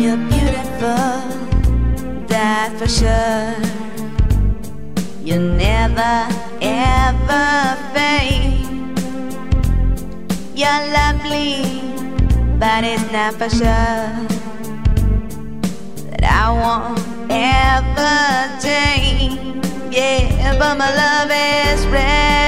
you're beautiful, that's for sure. You never ever fade. You're lovely, but it's not for sure. That I won't ever change. Yeah, but my love is red.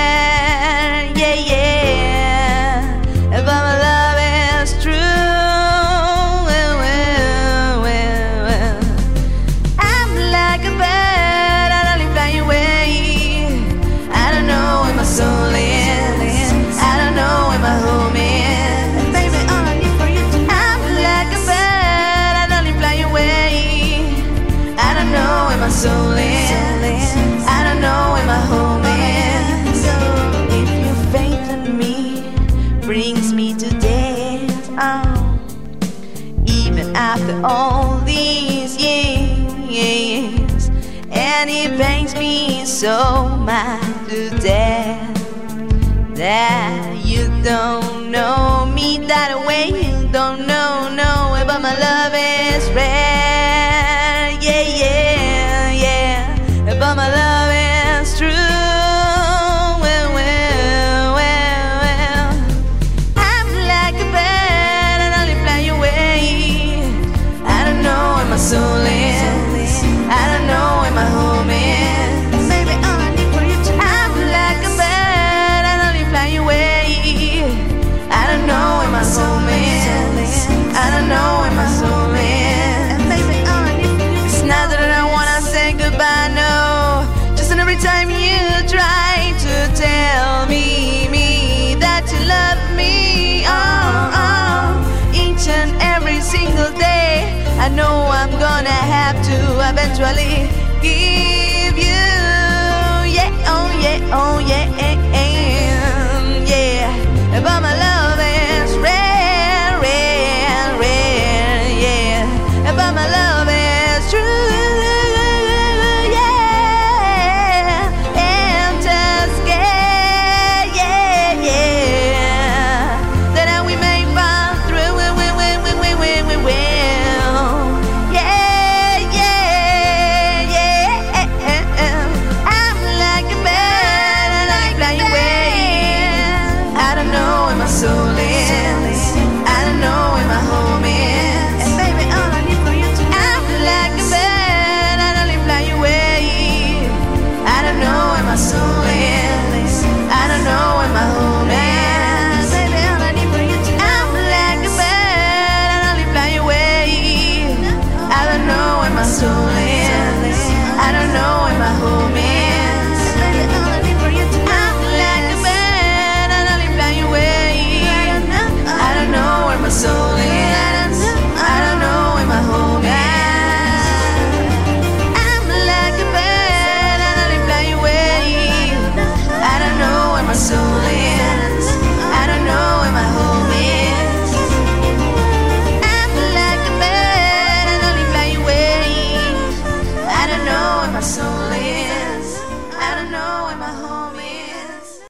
all these years. And it pains me so much to death That you don't know me that way You don't know gonna have to eventually give you, yeah, oh yeah, oh yeah. my soul is. I don't know where my home is.